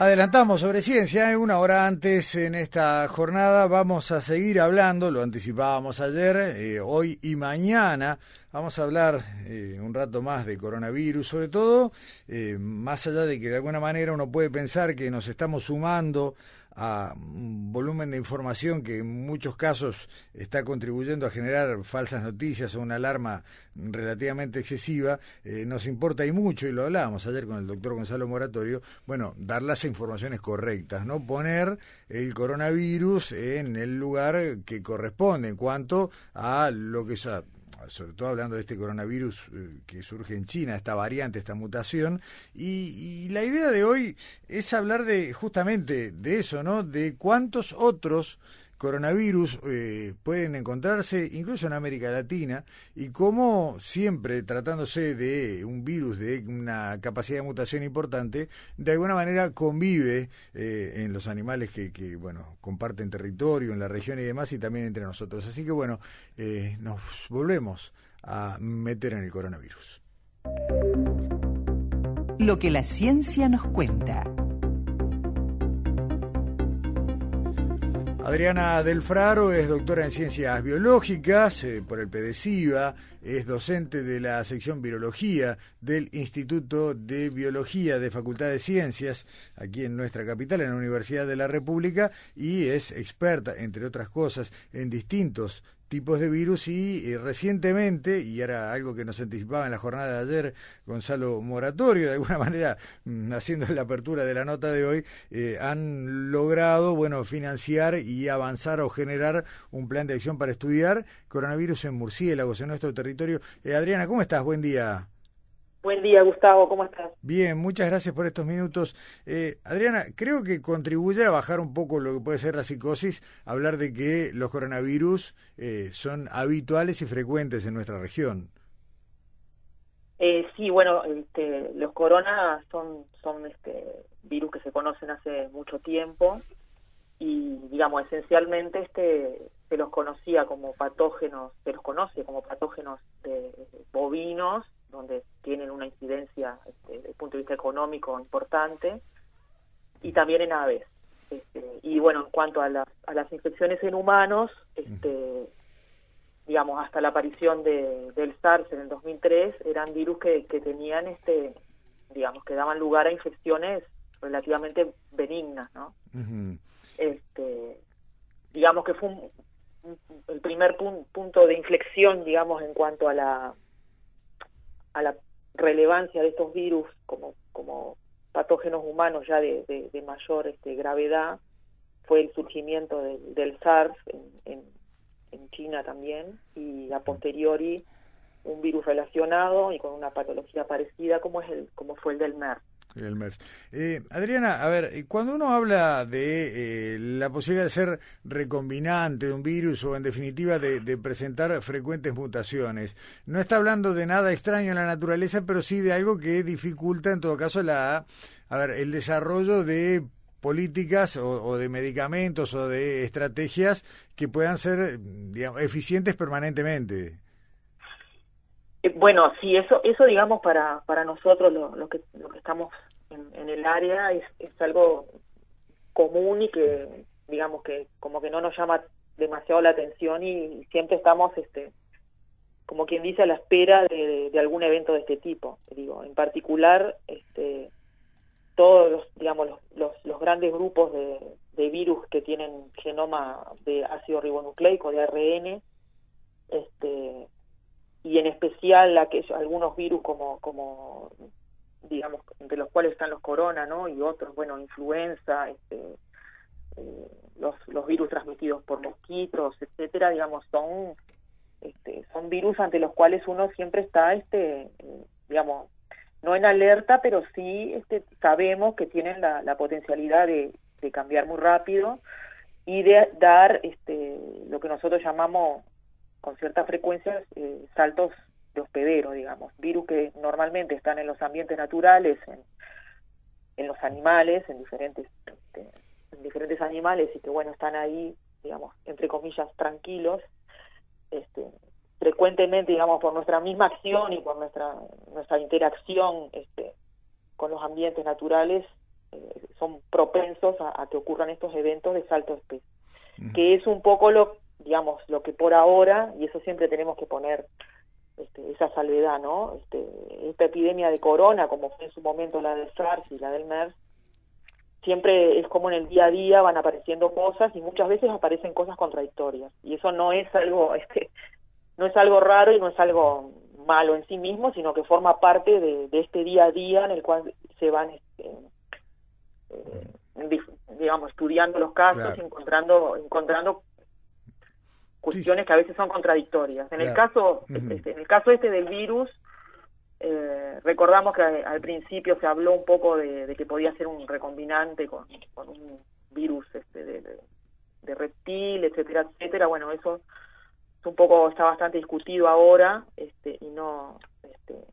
Adelantamos sobre ciencia, ¿eh? una hora antes en esta jornada vamos a seguir hablando, lo anticipábamos ayer, eh, hoy y mañana vamos a hablar eh, un rato más de coronavirus, sobre todo más allá de que de alguna manera uno puede pensar que nos estamos sumando a un volumen de información que en muchos casos está contribuyendo a generar falsas noticias o una alarma relativamente excesiva, eh, nos importa y mucho, y lo hablábamos ayer con el doctor Gonzalo Moratorio, bueno, dar las informaciones correctas, no poner el coronavirus en el lugar que corresponde en cuanto a lo que es sobre todo hablando de este coronavirus eh, que surge en China, esta variante, esta mutación, y, la idea de hoy es hablar de justamente de eso, ¿no? De cuántos otros coronavirus eh, pueden encontrarse incluso en América Latina y cómo siempre tratándose de un virus de una capacidad de mutación importante, de alguna manera convive eh, en los animales que, que, bueno, comparten territorio en la región y demás y también entre nosotros. Así que bueno, eh, nos volvemos a meter en el coronavirus. Lo que la ciencia nos cuenta. Adriana Delfraro es doctora en ciencias biológicas eh, por el PEDESIVA, es docente de la sección Virología del Instituto de Biología de Facultad de Ciencias aquí en nuestra capital, en la Universidad de la República, y es experta, entre otras cosas, en distintos tipos de virus y eh, recientemente, y era algo que nos anticipaba en la jornada de ayer Gonzalo Moratorio, de alguna manera mm, haciendo la apertura de la nota de hoy, eh, han logrado bueno financiar y avanzar o generar un plan de acción para estudiar coronavirus en murciélagos en nuestro territorio. Eh, Adriana, ¿cómo estás? Buen día. Buen día, Gustavo, ¿cómo estás? Bien, muchas gracias por estos minutos. Eh, Adriana, creo que contribuye a bajar un poco lo que puede ser la psicosis, hablar de que los coronavirus eh, son habituales y frecuentes en nuestra región. Eh, sí, bueno, este, los coronas son, son este, virus que se conocen hace mucho tiempo y, digamos, esencialmente este, se los conocía como patógenos, se los conoce como patógenos de bovinos donde tienen una incidencia este, desde el punto de vista económico importante, y también en aves. Este, y bueno, en cuanto a las, a las infecciones en humanos, este, digamos, hasta la aparición de, del SARS en el 2003, eran virus que, que tenían, este, digamos, que daban lugar a infecciones relativamente benignas, ¿no? este, digamos que fue el primer punto de inflexión, digamos, en cuanto a la a la relevancia de estos virus como, como patógenos humanos ya de, de, mayor este, gravedad fue el surgimiento del SARS en, en, China también y a posteriori un virus relacionado y con una patología parecida como es el como fue el del MERS. El MERS. Eh, Adriana, a ver, eh, cuando uno habla de eh, la posibilidad de ser recombinante de un virus o en definitiva de, presentar frecuentes mutaciones, no está hablando de nada extraño en la naturaleza, pero sí de algo que dificulta en todo caso la, a ver, el desarrollo de políticas o, de medicamentos o de estrategias que puedan ser digamos, eficientes permanentemente. Bueno, sí, eso, eso digamos para, para nosotros lo que, lo que estamos en, el área es, es algo común y que digamos que como que no nos llama demasiado la atención y, siempre estamos este como quien dice a la espera de, de, algún evento de este tipo digo. En particular este todos los digamos los, los, los grandes grupos de, de, virus que tienen genoma de ácido ribonucleico de ARN este y en especial aquellos, algunos virus como, como digamos, entre los cuales están los corona, ¿no? Y otros, bueno, influenza, este, eh, los, los virus transmitidos por mosquitos, etcétera, digamos, son este, son virus ante los cuales uno siempre está, este, digamos, no en alerta, pero sí este, sabemos que tienen la, la potencialidad de, de cambiar muy rápido y de dar este, lo que nosotros llamamos con cierta frecuencia eh, saltos de hospedero, digamos, virus que normalmente están en los ambientes naturales, en, en los animales, en diferentes, este, en diferentes animales y que bueno están ahí, digamos, entre comillas, tranquilos, este, frecuentemente, digamos, por nuestra misma acción y por nuestra nuestra interacción este, con los ambientes naturales, eh, son propensos a, que ocurran estos eventos de salto de especie, que es un poco lo, digamos, lo que por ahora, y eso siempre tenemos que poner este, esa salvedad, ¿no? Este, esta epidemia de corona, como fue en su momento la del SARS y la del MERS, siempre es como en el día a día van apareciendo cosas y muchas veces aparecen cosas contradictorias. Y eso no es algo este no es algo raro y no es algo malo en sí mismo sino que forma parte de, este día a día en el cual se van este, eh, digamos estudiando los casos encontrando encontrando cuestiones que a veces son contradictorias. En el caso este, en el caso este del virus eh, recordamos que al principio se habló un poco de, que podía ser un recombinante con, un virus este, de, reptil, etcétera, etcétera. Bueno, eso es un poco está bastante discutido ahora este, y no, este,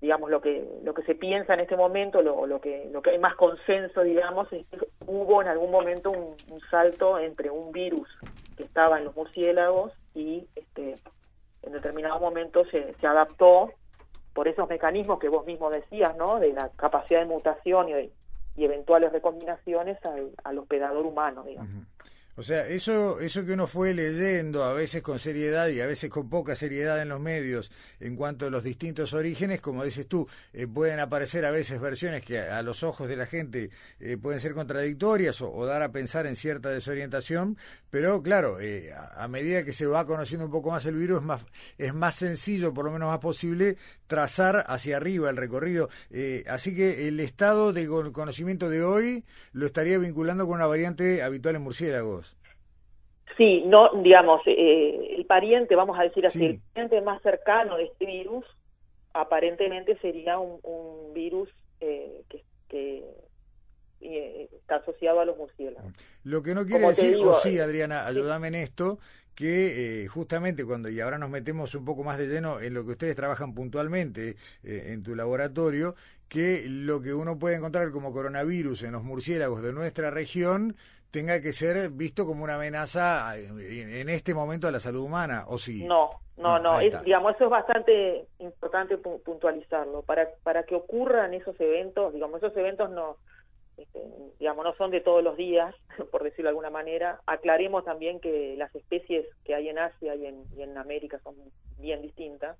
digamos lo que lo que se piensa en este momento, lo, lo que lo que hay más consenso, digamos, es que hubo en algún momento un, salto entre un virus que estaba en los murciélagos y este en determinado momento se, se adaptó por esos mecanismos que vos mismo decías, ¿no? De la capacidad de mutación y, eventuales recombinaciones al, hospedador humano, digamos. O sea, eso, eso que uno fue leyendo, a veces con seriedad y a veces con poca seriedad en los medios, en cuanto a los distintos orígenes, como dices tú, eh, pueden aparecer a veces versiones que a, los ojos de la gente eh, pueden ser contradictorias o, dar a pensar en cierta desorientación, pero claro, eh, a, medida que se va conociendo un poco más el virus, es más, es más sencillo, por lo menos más posible, trazar hacia arriba el recorrido. así que el estado de conocimiento de hoy lo estaría vinculando con una variante habitual en murciélagos. Sí, no, digamos, eh, el pariente, vamos a decir así, el pariente más cercano de este virus aparentemente sería un, virus eh, que, eh, está asociado a los murciélagos. Lo que no quiere decir, o sí, Adriana, ayúdame en esto, que justamente cuando, y ahora nos metemos un poco más de lleno en lo que ustedes trabajan puntualmente en tu laboratorio, que lo que uno puede encontrar como coronavirus en los murciélagos de nuestra región tenga que ser visto como una amenaza eh, en este momento a la salud humana, ¿o sí? No, no, no, digamos, eso es bastante importante puntualizarlo. Para, para que ocurran esos eventos, digamos, esos eventos no, este, digamos, no son de todos los días, por decirlo de alguna manera. Aclaremos también que las especies que hay en Asia y en, y en América son bien distintas,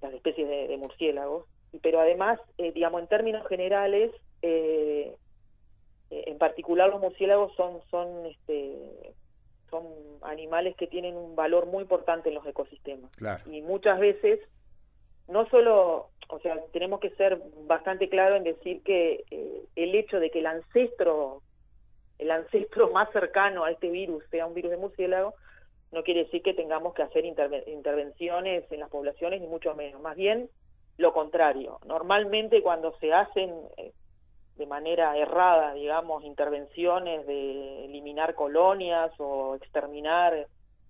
las especies de, murciélagos, pero además, eh, digamos, en términos generales, eh, eh, en particular los murciélagos son son este son animales que tienen un valor muy importante en los ecosistemas. Y muchas veces no solo o sea tenemos que ser bastante claro en decir que eh, el hecho de que el ancestro el ancestro más cercano a este virus sea un virus de murciélago no quiere decir que tengamos que hacer intervenciones en las poblaciones ni mucho menos. Más bien lo contrario. Normalmente cuando se hacen eh, de manera errada, digamos, intervenciones de eliminar colonias o exterminar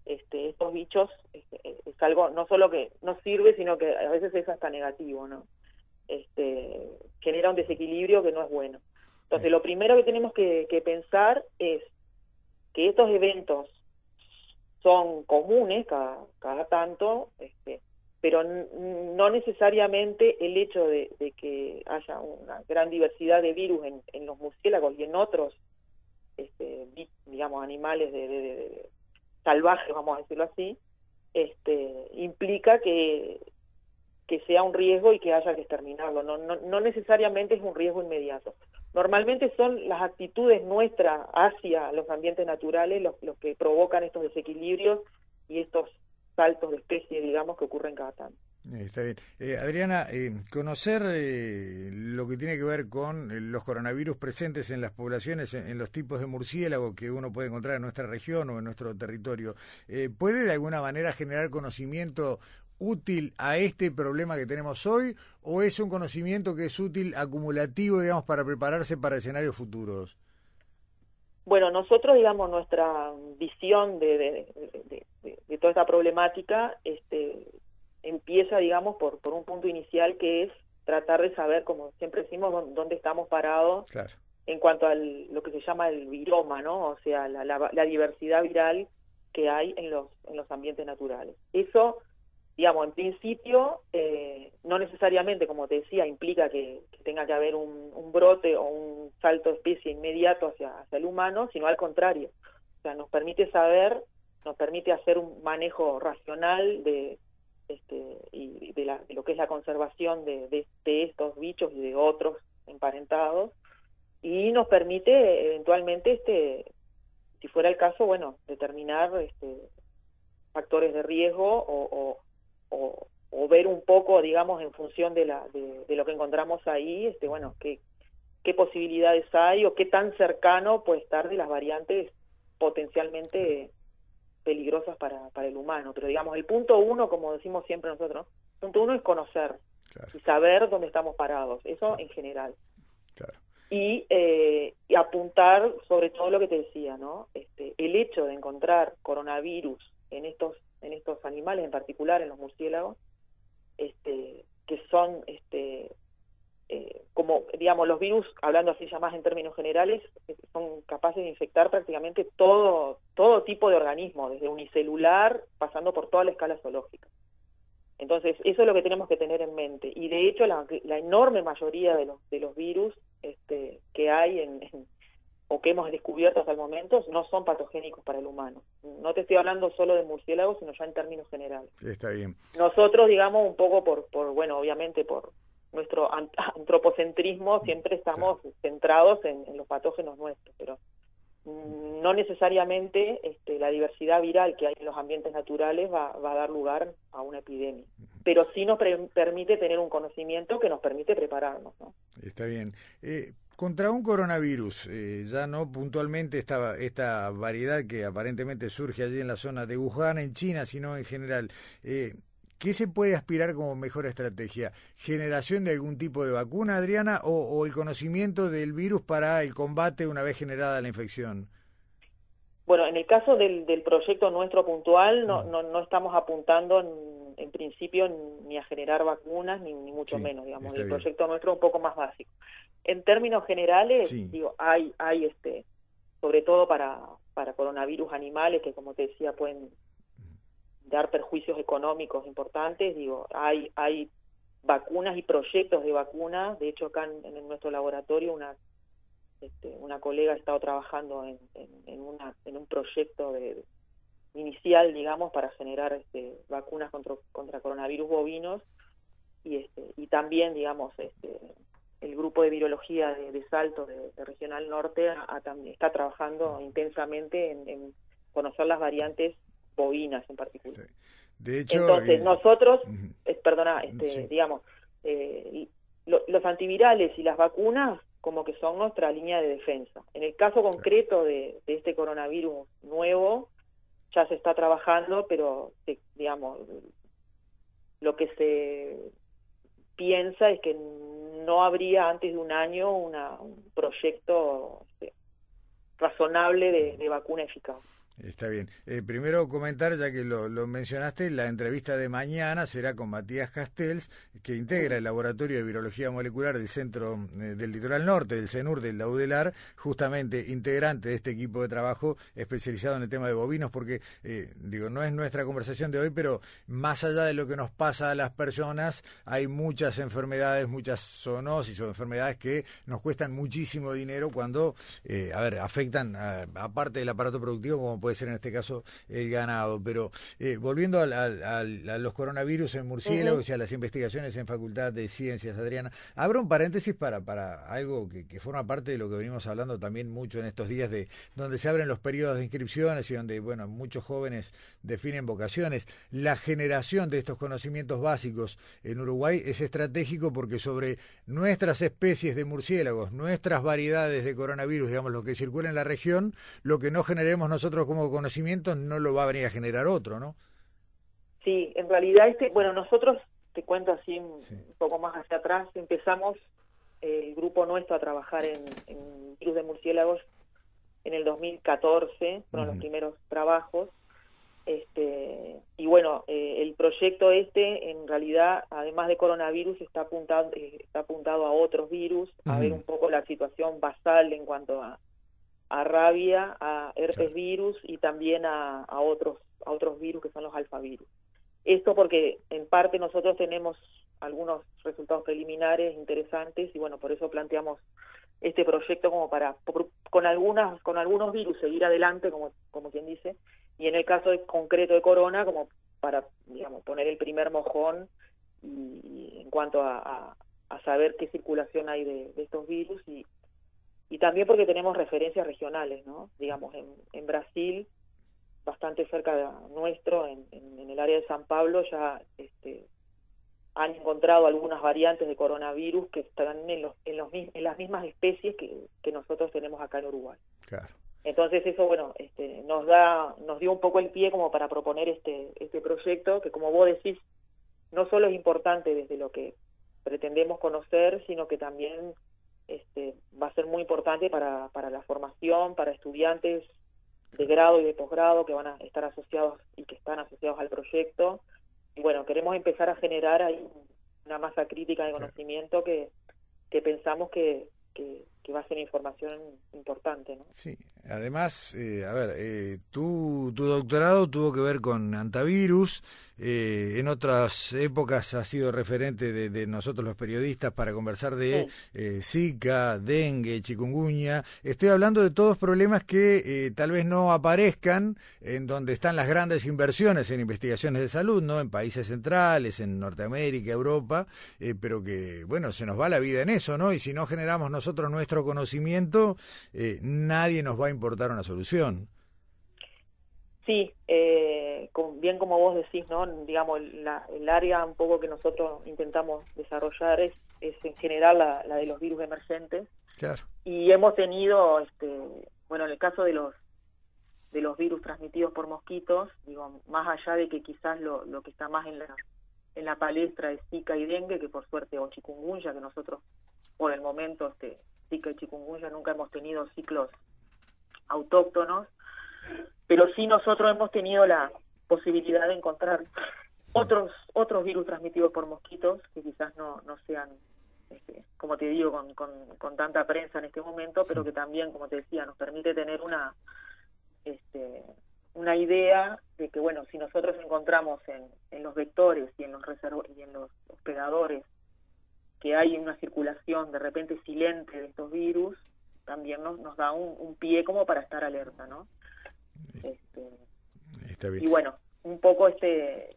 este, estos bichos, este, es algo no solo que no sirve, sino que a veces es hasta negativo, ¿no? Este, genera un desequilibrio que no es bueno. Entonces, lo primero que tenemos que, que pensar es que estos eventos son comunes cada, cada tanto, este, pero no necesariamente el hecho de, que haya una gran diversidad de virus en, los murciélagos y en otros, este, digamos, animales de, salvajes, vamos a decirlo así, este, implica que, que sea un riesgo y que haya que exterminarlo. No, no, no necesariamente es un riesgo inmediato. Normalmente son las actitudes nuestras hacia los ambientes naturales los, los que provocan estos desequilibrios y estos saltos de especie, digamos, que ocurren cada tanto. Eh, está bien. Eh, Adriana, eh, conocer lo que tiene que ver con los coronavirus presentes en las poblaciones, en, los tipos de murciélago que uno puede encontrar en nuestra región o en nuestro territorio, ¿puede de alguna manera generar conocimiento útil a este problema que tenemos hoy o es un conocimiento que es útil acumulativo, digamos, para prepararse para escenarios futuros? Bueno, nosotros, digamos, nuestra visión de, de, toda esta problemática este, empieza, digamos, por, por un punto inicial que es tratar de saber, como siempre decimos, dónde estamos parados en cuanto a lo que se llama el viroma, ¿no? O sea, la, la, diversidad viral que hay en los, en los ambientes naturales. Eso, digamos, en principio, eh, no necesariamente, como te decía, implica que, tenga que haber un, un brote o un salto de especie inmediato hacia, hacia el humano, sino al contrario. O sea, nos permite saber, nos permite hacer un manejo racional de, este, y de, la, lo que es la conservación de, de, estos bichos y de otros emparentados, y nos permite eventualmente, este, si fuera el caso, bueno, determinar este, factores de riesgo o, o, o, ver un poco, digamos, en función de, la, de, lo que encontramos ahí, este, bueno, qué, qué posibilidades hay o qué tan cercano puede estar de las variantes potencialmente peligrosas para, para el humano. Pero digamos, el punto uno, como decimos siempre nosotros, el punto uno es conocer y saber dónde estamos parados, eso en general. Y, eh, y, apuntar sobre todo lo que te decía, ¿no? Este, el hecho de encontrar coronavirus en estos en estos animales, en particular en los murciélagos, este, que son este, eh, como, digamos, los virus, hablando así ya más en términos generales, eh, son capaces de infectar prácticamente todo, todo tipo de organismo, desde unicelular, pasando por toda la escala zoológica. Entonces, eso es lo que tenemos que tener en mente. Y de hecho, la, enorme mayoría de los, de los virus este, que hay en, o que hemos descubierto hasta el momento no son patogénicos para el humano. No te estoy hablando solo de murciélagos, sino ya en términos generales. Está bien. Nosotros, digamos, un poco por, por bueno, obviamente por nuestro antropocentrismo siempre estamos centrados en, los patógenos nuestros, pero mm, no necesariamente este, la diversidad viral que hay en los ambientes naturales va, a dar lugar a una epidemia, pero sí nos permite tener un conocimiento que nos permite prepararnos. ¿no? Está bien. Eh, contra un coronavirus, eh, ya no puntualmente esta, esta variedad que aparentemente surge allí en la zona de Wuhan, en China, sino en general, eh, ¿Qué se puede aspirar como mejor estrategia? ¿Generación de algún tipo de vacuna, Adriana, o, el conocimiento del virus para el combate una vez generada la infección? Bueno, en el caso del, proyecto nuestro puntual, no, mm. no, estamos apuntando en, principio ni a generar vacunas, ni, mucho menos, digamos. El proyecto nuestro es un poco más básico. En términos generales, digo, hay, hay este, sobre todo para, para coronavirus animales, que como te decía, pueden dar perjuicios económicos importantes. Digo, hay, hay vacunas y proyectos de vacunas. De hecho, acá en, nuestro laboratorio una, este, una colega ha estado trabajando en, en, en un proyecto de, inicial, digamos, para generar este, vacunas contra, contra coronavirus bovinos. Y, este, y también, digamos, este, el grupo de virología de, Salto, de, Regional Norte, está trabajando intensamente en conocer las variantes bovinas en particular. De hecho, Entonces, eh, nosotros, perdona, este, digamos, eh, los antivirales y las vacunas como que son nuestra línea de defensa. En el caso concreto de, este coronavirus nuevo, ya se está trabajando, pero digamos, lo que se piensa es que no habría antes de un año una, un proyecto razonable de vacuna eficaz. Está bien. Eh, primero comentar, ya que lo, mencionaste, la entrevista de mañana será con Matías Castells, que integra el Laboratorio de Virología Molecular del Centro eh, del Litoral Norte, del CENUR, del Laudelar, justamente integrante de este equipo de trabajo especializado en el tema de bovinos, porque, eh, digo, no es nuestra conversación de hoy, pero más allá de lo que nos pasa a las personas, hay muchas enfermedades, muchas zoonosis o enfermedades que nos cuestan muchísimo dinero cuando, a ver, afectan, aparte del aparato productivo, como puede puede ser en este caso el ganado. Pero eh, volviendo a, los coronavirus en murciélagos y a las investigaciones en Facultad de Ciencias, Adriana, abro un paréntesis para, para algo que, forma parte de lo que venimos hablando también mucho en estos días, de donde se abren los periodos de inscripciones y donde, bueno, muchos jóvenes definen vocaciones. La generación de estos conocimientos básicos en Uruguay es estratégico porque sobre nuestras especies de murciélagos, nuestras variedades de coronavirus, digamos, lo que circula en la región, lo que no generemos nosotros como conocimiento no lo va a venir a generar otro, ¿no? Sí, en realidad, este, bueno, nosotros, te cuento así un poco más hacia atrás, empezamos el grupo nuestro a trabajar en, en virus de murciélagos en el 2014, fueron los primeros trabajos, este, y bueno, eh, el proyecto este, en realidad, además de coronavirus, está apuntado, eh, está apuntado a otros virus, a ver un poco la situación basal en cuanto a a rabia, a herpes virus y también a, a, otros, a otros virus que son los alfavirus. Esto porque en parte nosotros tenemos algunos resultados preliminares interesantes y bueno, por eso planteamos este proyecto como para con algunas con algunos virus seguir adelante como como quien dice y en el caso de, concreto de corona como para digamos poner el primer mojón y, en cuanto a, a, saber qué circulación hay de, estos virus y y también porque tenemos referencias regionales no digamos en, en Brasil bastante cerca de nuestro en, en, el área de San Pablo ya este han encontrado algunas variantes de coronavirus que están en, los, en, los, en las mismas especies que, que nosotros tenemos acá en Uruguay. Claro. Entonces eso, bueno, este, nos da, nos dio un poco el pie como para proponer este, este proyecto que, como vos decís, no solo es importante desde lo que pretendemos conocer, sino que también este, va a ser muy importante para, para la formación, para estudiantes de grado y de posgrado que van a estar asociados y que están asociados al proyecto. Y bueno, queremos empezar a generar ahí una masa crítica de conocimiento que, que pensamos que, que, va a ser información importante. ¿no? Sí, además, eh, a ver, eh, tu, tu doctorado tuvo que ver con antivirus, eh, en otras épocas ha sido referente de, nosotros los periodistas para conversar de eh, Zika, dengue, chikungunya. Estoy hablando de todos problemas que eh, tal vez no aparezcan en donde están las grandes inversiones en investigaciones de salud, ¿no? En países centrales, en Norteamérica, Europa, pero que, bueno, se nos va la vida en eso, ¿no? Y si no generamos nosotros nuestro conocimiento, nadie nos va a importar una solución. Sí, eh, bien como vos decís, ¿no? Digamos, el área un poco que nosotros intentamos desarrollar es, es en general la, de los virus emergentes. Claro. Y hemos tenido, este, bueno, en el caso de los de los virus transmitidos por mosquitos, digo, más allá de que quizás lo, lo que está más en la en la palestra es Zika y dengue, que por suerte, o chikungunya, que nosotros por el momento, este, Zika y chikungunya nunca hemos tenido ciclos autóctonos, pero sí nosotros hemos tenido la posibilidad de encontrar otros otros virus transmitidos por mosquitos que quizás no, no sean este, como te digo con, con, tanta prensa en este momento pero que también como te decía nos permite tener una este, una idea de que bueno si nosotros encontramos en, en los vectores y en los y en los hospedadores que hay una circulación de repente silente de estos virus también nos, nos da un, un pie como para estar alerta no este, y bueno, un poco este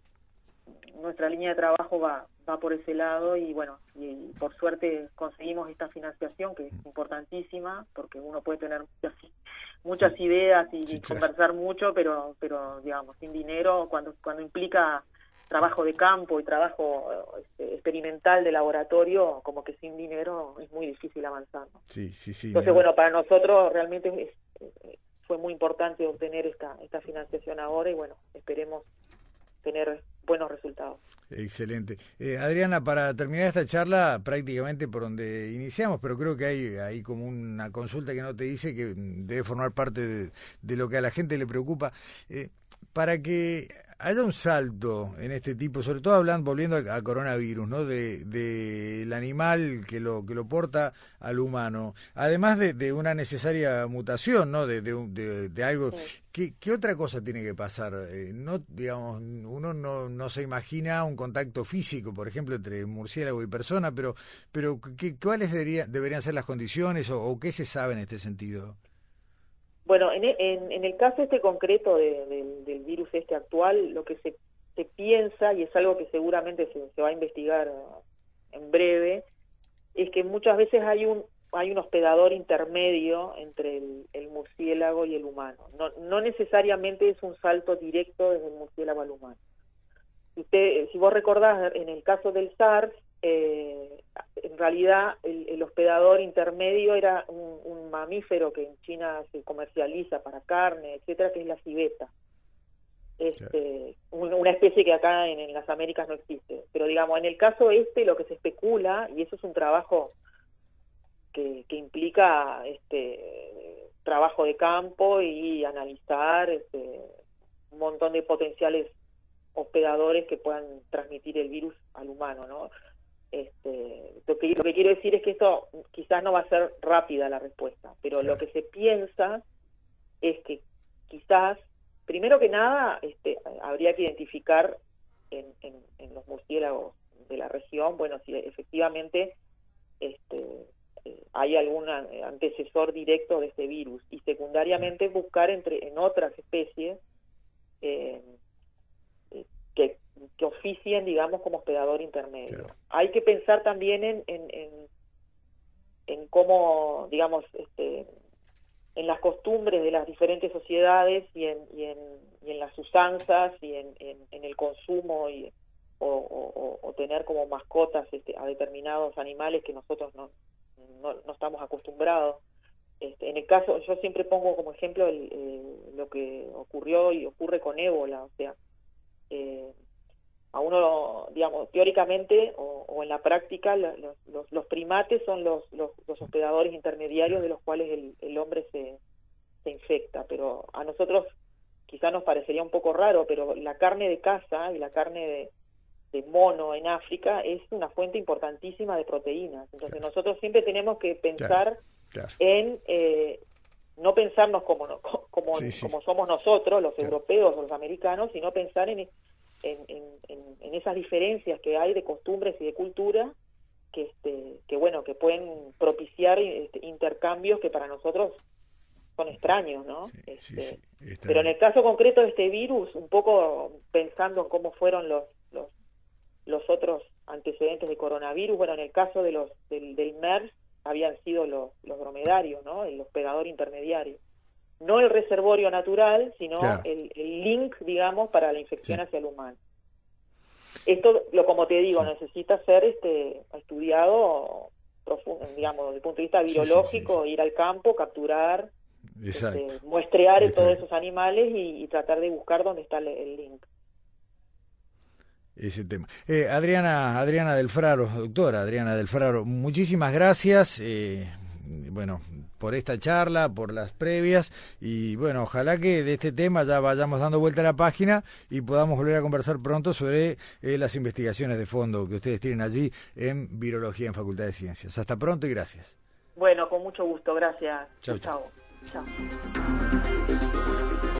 nuestra línea de trabajo va va por ese lado y bueno, y, por suerte conseguimos esta financiación que es importantísima porque uno puede tener muchas, muchas ideas y conversar mucho, pero pero digamos, sin dinero cuando cuando implica trabajo de campo y trabajo este, experimental de laboratorio, como que sin dinero es muy difícil avanzar. Sí, sí, sí. Entonces, bueno, para nosotros realmente es, fue muy importante obtener esta, esta financiación ahora y bueno, esperemos tener buenos resultados. Excelente. Eh, Adriana, para terminar esta charla, prácticamente por donde iniciamos, pero creo que hay, hay como una consulta que no te dice que debe formar parte de, lo que a la gente le preocupa. Eh, para que haya un salto en este tipo, sobre todo hablando, volviendo a, coronavirus, ¿no? De, del animal que lo que lo porta al humano, además de, una necesaria mutación, ¿no? De, de algo. ¿Qué, ¿Qué, otra cosa tiene que pasar? Eh, no, digamos, uno no, no se imagina un contacto físico, por ejemplo, entre murciélago y persona, pero, pero ¿qué, ¿cuáles debería, deberían ser las condiciones o, o qué se sabe en este sentido? Bueno, en, en, el caso este concreto del virus este actual, lo que se, piensa, y es algo que seguramente se, va a investigar en breve, es que muchas veces hay un hay un hospedador intermedio entre el, el, murciélago y el humano. No, no necesariamente es un salto directo desde el murciélago al humano. Usted, si vos recordás, en el caso del SARS, eh, en realidad el, hospedador intermedio era un, mamífero que en China se comercializa para carne, etcétera, que es la civeta. Este, una especie que acá en, las Américas no existe. Pero digamos, en el caso este lo que se especula, y eso es un trabajo que, que implica este trabajo de campo y analizar este, un montón de potenciales hospedadores que puedan transmitir el virus al humano, ¿no? Este, lo, que, lo que quiero decir es que esto quizás no va a ser rápida la respuesta, pero lo que se piensa es que quizás, primero que nada, este, habría que identificar en, en, los murciélagos de la región, bueno, si efectivamente este, eh, hay algún antecesor directo de este virus y secundariamente buscar entre en otras especies eh, que, oficien, digamos, como hospedador intermedio. Hay que pensar también en, en, en, cómo, digamos, este, en las costumbres de las diferentes sociedades y en, y en, y en las usanzas y en, en, el consumo y, o, o, tener como mascotas este, a determinados animales que nosotros no, no, no estamos acostumbrados. Este, en el caso, yo siempre pongo como ejemplo lo que ocurrió y ocurre con ébola, o sea, eh, a uno, digamos, teóricamente o, en la práctica, los, los, primates son los, los, hospedadores intermediarios de los cuales el, el hombre se, se infecta, pero a nosotros quizá nos parecería un poco raro, pero la carne de caza y la carne de, de mono en África es una fuente importantísima de proteínas. Entonces nosotros siempre tenemos que pensar en eh, no pensarnos como como, como somos nosotros, los europeos o los americanos, sino pensar en, en, en, esas diferencias que hay de costumbres y de cultura que este que bueno que pueden propiciar este, intercambios que para nosotros son extraños, ¿no? Este, pero en el caso concreto de este virus, un poco pensando en cómo fueron los los otros antecedentes de coronavirus, bueno, en el caso de los del, del MERS habían sido los, los dromedarios, ¿no? El hospedador intermediario. No el reservorio natural, sino el, link, digamos, para la infección hacia el humano. Esto, lo como te digo, necesita ser este estudiado profundo, digamos, desde el punto de vista biológico, ir al campo, capturar, este, muestrear todos esos animales y, tratar de buscar dónde está el link ese tema. Eh, Adriana, Adriana del Fraro, doctora Adriana del Fraro, muchísimas gracias. Eh, bueno, por esta charla, por las previas y bueno, ojalá que de este tema ya vayamos dando vuelta a la página y podamos volver a conversar pronto sobre eh, las investigaciones de fondo que ustedes tienen allí en Virología en Facultad de Ciencias. Hasta pronto y gracias. Bueno, con mucho gusto, gracias. chao. chao. chao.